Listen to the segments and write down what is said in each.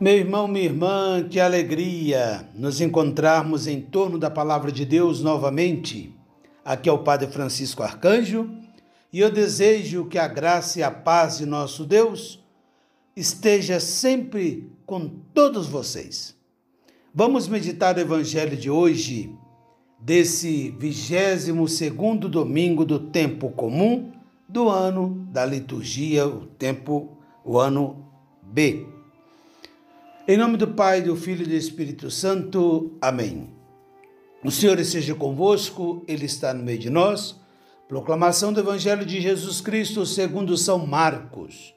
Meu irmão, minha irmã, que alegria nos encontrarmos em torno da palavra de Deus novamente. Aqui é o Padre Francisco Arcanjo e eu desejo que a graça e a paz de nosso Deus esteja sempre com todos vocês. Vamos meditar o evangelho de hoje, desse 22 segundo domingo do tempo comum do ano da liturgia, o tempo, o ano B. Em nome do Pai, do Filho e do Espírito Santo. Amém. O Senhor esteja convosco, Ele está no meio de nós. Proclamação do Evangelho de Jesus Cristo segundo São Marcos.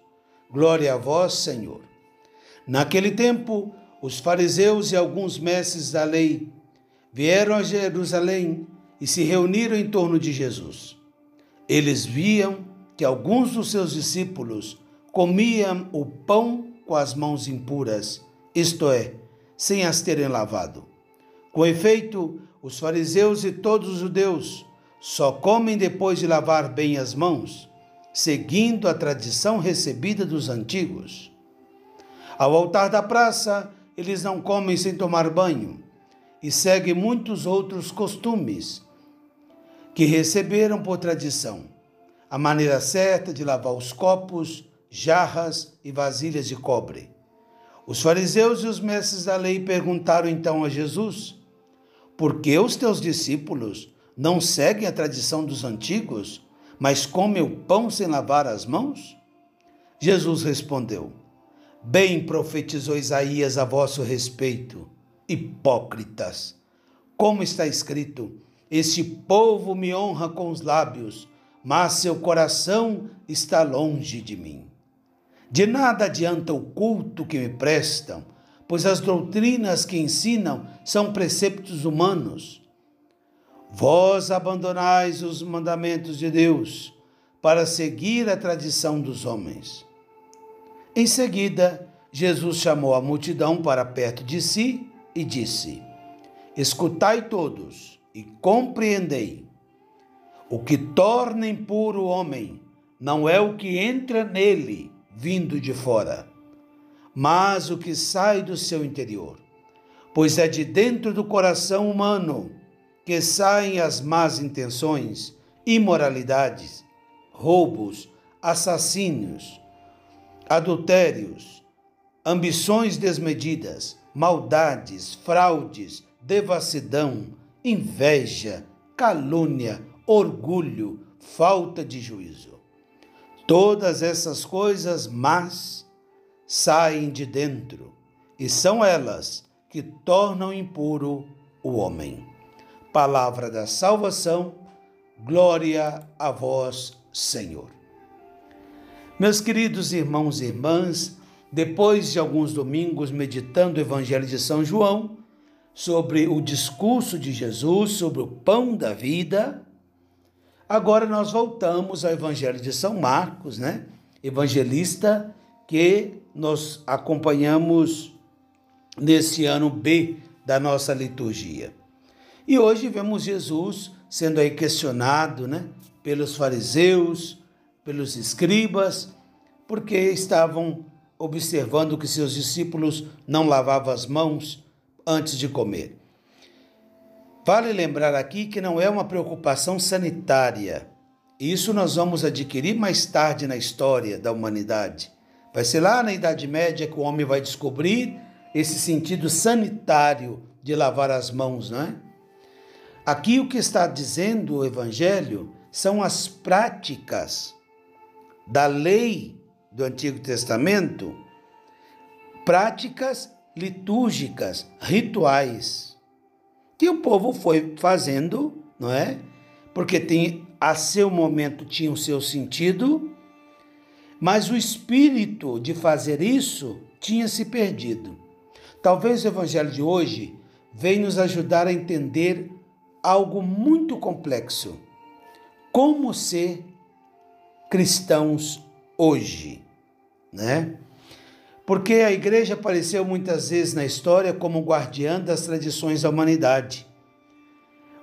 Glória a vós, Senhor. Naquele tempo, os fariseus e alguns mestres da lei vieram a Jerusalém e se reuniram em torno de Jesus. Eles viam que alguns dos seus discípulos comiam o pão com as mãos impuras isto é, sem as terem lavado. Com efeito, os fariseus e todos os judeus só comem depois de lavar bem as mãos, seguindo a tradição recebida dos antigos. Ao altar da praça, eles não comem sem tomar banho e seguem muitos outros costumes que receberam por tradição. A maneira certa de lavar os copos, jarras e vasilhas de cobre os fariseus e os mestres da lei perguntaram então a Jesus: Por que os teus discípulos não seguem a tradição dos antigos, mas comem o pão sem lavar as mãos? Jesus respondeu: Bem profetizou Isaías a vosso respeito, hipócritas. Como está escrito: Este povo me honra com os lábios, mas seu coração está longe de mim. De nada adianta o culto que me prestam, pois as doutrinas que ensinam são preceptos humanos. Vós abandonais os mandamentos de Deus para seguir a tradição dos homens. Em seguida, Jesus chamou a multidão para perto de si e disse: Escutai todos e compreendei. O que torna impuro o homem não é o que entra nele, vindo de fora, mas o que sai do seu interior. Pois é de dentro do coração humano que saem as más intenções, imoralidades, roubos, assassínios, adultérios, ambições desmedidas, maldades, fraudes, devassidão, inveja, calúnia, orgulho, falta de juízo. Todas essas coisas más saem de dentro e são elas que tornam impuro o homem. Palavra da salvação, glória a vós, Senhor. Meus queridos irmãos e irmãs, depois de alguns domingos meditando o Evangelho de São João, sobre o discurso de Jesus sobre o pão da vida, Agora nós voltamos ao Evangelho de São Marcos, né? Evangelista que nós acompanhamos nesse ano B da nossa liturgia. E hoje vemos Jesus sendo aí questionado, né, pelos fariseus, pelos escribas, porque estavam observando que seus discípulos não lavavam as mãos antes de comer. Vale lembrar aqui que não é uma preocupação sanitária. Isso nós vamos adquirir mais tarde na história da humanidade. Vai ser lá na Idade Média que o homem vai descobrir esse sentido sanitário de lavar as mãos, não é? Aqui o que está dizendo o Evangelho são as práticas da lei do Antigo Testamento, práticas litúrgicas, rituais que o povo foi fazendo, não é? Porque tem, a seu momento tinha o seu sentido, mas o espírito de fazer isso tinha se perdido. Talvez o evangelho de hoje venha nos ajudar a entender algo muito complexo. Como ser cristãos hoje, né? Porque a igreja apareceu muitas vezes na história como guardiã das tradições da humanidade.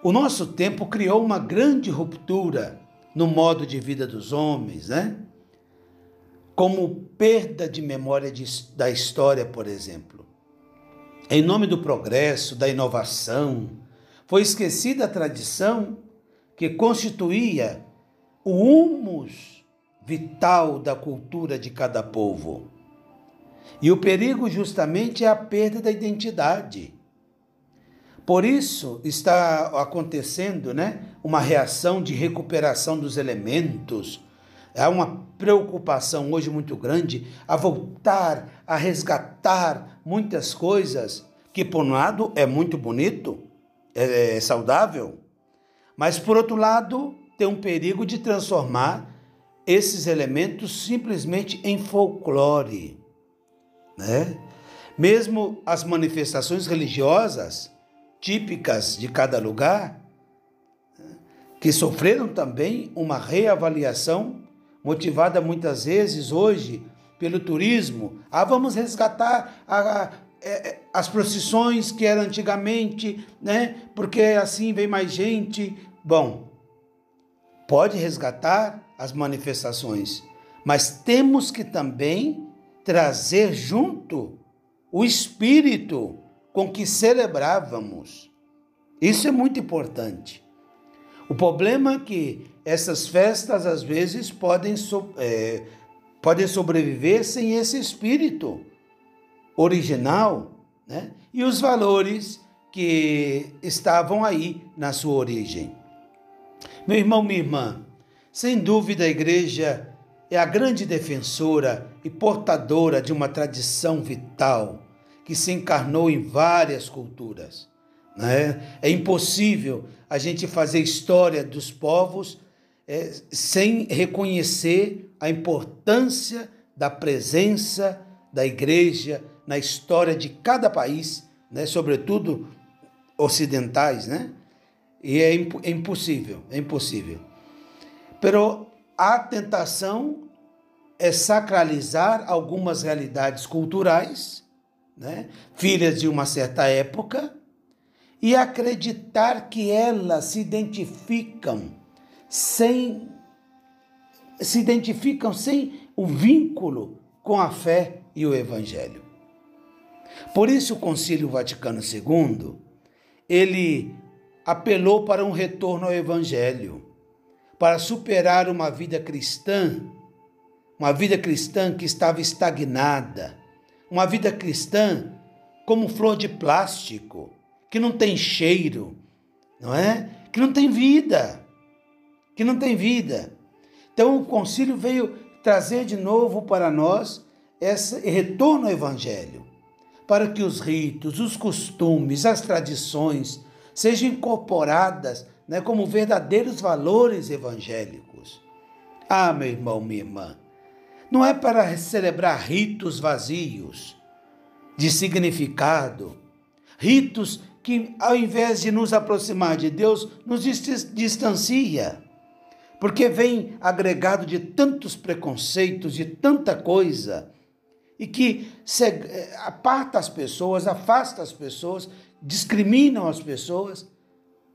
O nosso tempo criou uma grande ruptura no modo de vida dos homens, né? como perda de memória de, da história, por exemplo. Em nome do progresso, da inovação, foi esquecida a tradição que constituía o humus vital da cultura de cada povo. E o perigo justamente é a perda da identidade. Por isso está acontecendo, né, uma reação de recuperação dos elementos. Há uma preocupação hoje muito grande a voltar, a resgatar muitas coisas que por um lado é muito bonito, é, é saudável, mas por outro lado tem um perigo de transformar esses elementos simplesmente em folclore né? Mesmo as manifestações religiosas típicas de cada lugar, que sofreram também uma reavaliação, motivada muitas vezes hoje pelo turismo. Ah, vamos resgatar a, a, é, é, as procissões que eram antigamente, né? Porque assim vem mais gente. Bom, pode resgatar as manifestações, mas temos que também trazer junto o espírito com que celebrávamos. Isso é muito importante. O problema é que essas festas às vezes podem, é, podem sobreviver sem esse espírito original né? e os valores que estavam aí na sua origem. Meu irmão, minha irmã, sem dúvida a igreja é a grande defensora e portadora de uma tradição vital que se encarnou em várias culturas. Né? É impossível a gente fazer história dos povos é, sem reconhecer a importância da presença da igreja na história de cada país, né? sobretudo ocidentais, né? E é, imp é impossível, é impossível. Pero a tentação é sacralizar algumas realidades culturais, né, filhas de uma certa época, e acreditar que elas se identificam sem se identificam sem o vínculo com a fé e o evangelho. Por isso o Concílio Vaticano II, ele apelou para um retorno ao evangelho para superar uma vida cristã, uma vida cristã que estava estagnada, uma vida cristã como flor de plástico, que não tem cheiro, não é? Que não tem vida, que não tem vida. Então o concílio veio trazer de novo para nós esse retorno ao evangelho, para que os ritos, os costumes, as tradições sejam incorporadas né, como verdadeiros valores evangélicos. Ah, meu irmão, minha irmã, não é para celebrar ritos vazios, de significado, ritos que, ao invés de nos aproximar de Deus, nos distancia, porque vem agregado de tantos preconceitos, de tanta coisa, e que eh, aparta as pessoas, afasta as pessoas, discriminam as pessoas,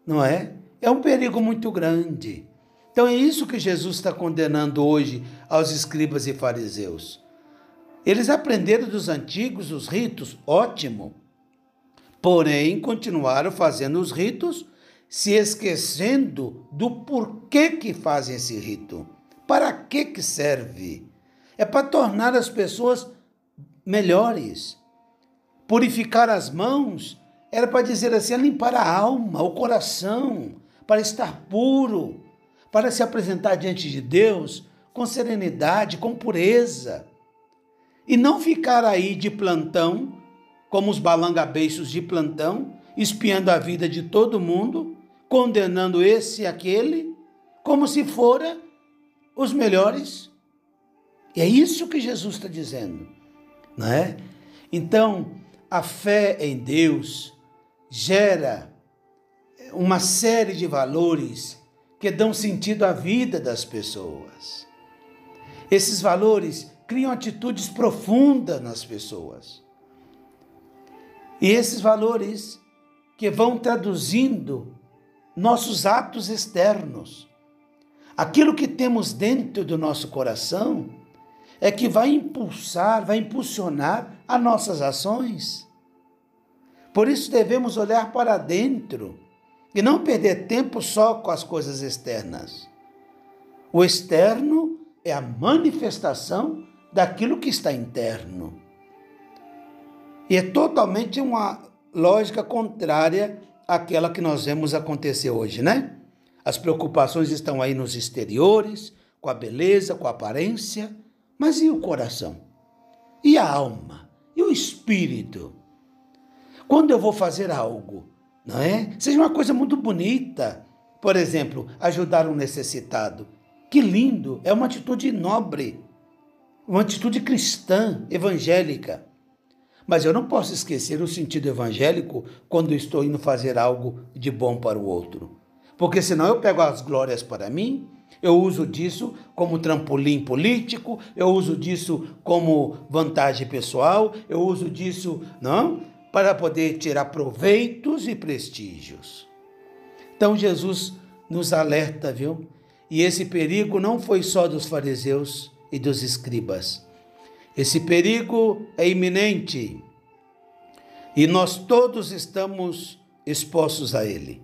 não é? É um perigo muito grande. Então é isso que Jesus está condenando hoje aos escribas e fariseus. Eles aprenderam dos antigos os ritos, ótimo. Porém, continuaram fazendo os ritos, se esquecendo do porquê que fazem esse rito. Para que que serve? É para tornar as pessoas melhores. Purificar as mãos era para dizer assim, é limpar a alma, o coração, para estar puro, para se apresentar diante de Deus com serenidade, com pureza. E não ficar aí de plantão, como os balangabeiços de plantão, espiando a vida de todo mundo, condenando esse e aquele, como se fora os melhores. E é isso que Jesus está dizendo, não é? Então, a fé em Deus gera uma série de valores que dão sentido à vida das pessoas. Esses valores criam atitudes profundas nas pessoas. E esses valores que vão traduzindo nossos atos externos. Aquilo que temos dentro do nosso coração é que vai impulsar, vai impulsionar as nossas ações. Por isso devemos olhar para dentro e não perder tempo só com as coisas externas. O externo é a manifestação daquilo que está interno. E é totalmente uma lógica contrária àquela que nós vemos acontecer hoje, né? As preocupações estão aí nos exteriores, com a beleza, com a aparência, mas e o coração? E a alma? E o espírito? Quando eu vou fazer algo, não é? Seja uma coisa muito bonita, por exemplo, ajudar um necessitado. Que lindo, é uma atitude nobre, uma atitude cristã, evangélica. Mas eu não posso esquecer o sentido evangélico quando estou indo fazer algo de bom para o outro. Porque senão eu pego as glórias para mim, eu uso disso como trampolim político, eu uso disso como vantagem pessoal, eu uso disso, não, para poder tirar proveitos e prestígios. Então Jesus nos alerta, viu? E esse perigo não foi só dos fariseus e dos escribas. Esse perigo é iminente e nós todos estamos expostos a ele.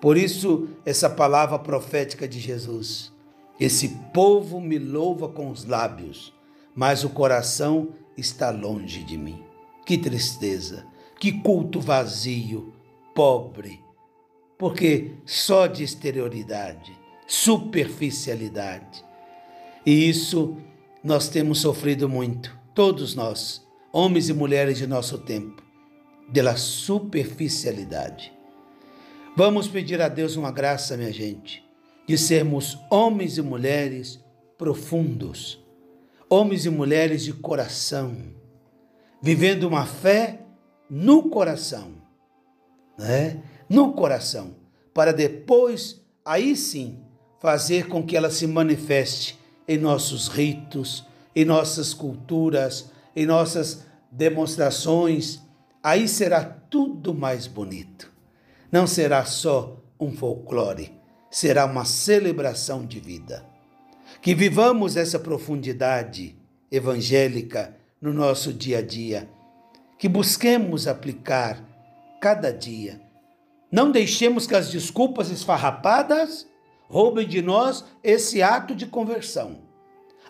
Por isso, essa palavra profética de Jesus: Esse povo me louva com os lábios, mas o coração está longe de mim. Que tristeza, que culto vazio, pobre, porque só de exterioridade, superficialidade. E isso nós temos sofrido muito, todos nós, homens e mulheres de nosso tempo, pela superficialidade. Vamos pedir a Deus uma graça, minha gente, de sermos homens e mulheres profundos, homens e mulheres de coração, vivendo uma fé no coração, né? No coração, para depois, aí sim, fazer com que ela se manifeste em nossos ritos, em nossas culturas, em nossas demonstrações, aí será tudo mais bonito. Não será só um folclore, será uma celebração de vida. Que vivamos essa profundidade evangélica no nosso dia a dia, que busquemos aplicar cada dia. Não deixemos que as desculpas esfarrapadas roubem de nós esse ato de conversão.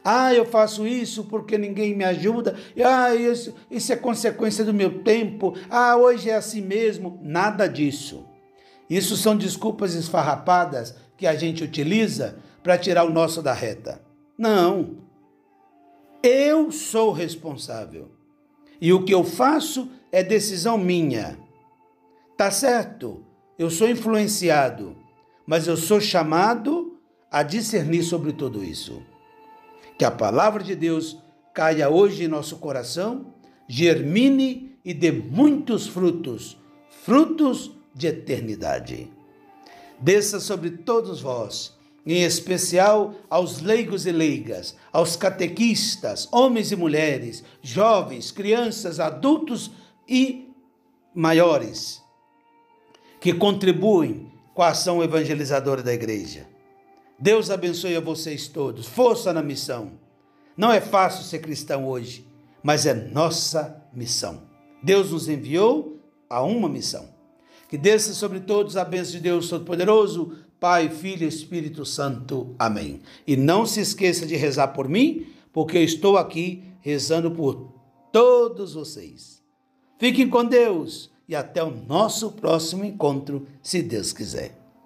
Ah, eu faço isso porque ninguém me ajuda. Ah, isso, isso é consequência do meu tempo. Ah, hoje é assim mesmo. Nada disso. Isso são desculpas esfarrapadas que a gente utiliza para tirar o nosso da reta. Não. Eu sou responsável. E o que eu faço é decisão minha. Tá certo? Eu sou influenciado mas eu sou chamado a discernir sobre tudo isso. Que a palavra de Deus caia hoje em nosso coração, germine e dê muitos frutos, frutos de eternidade. Desça sobre todos vós, em especial aos leigos e leigas, aos catequistas, homens e mulheres, jovens, crianças, adultos e maiores, que contribuem com a ação evangelizadora da igreja. Deus abençoe a vocês todos. Força na missão. Não é fácil ser cristão hoje, mas é nossa missão. Deus nos enviou a uma missão. Que desça sobre todos a bênção de Deus Todo-Poderoso, Pai, Filho e Espírito Santo. Amém. E não se esqueça de rezar por mim, porque eu estou aqui rezando por todos vocês. Fiquem com Deus e até o nosso próximo encontro, se Deus quiser.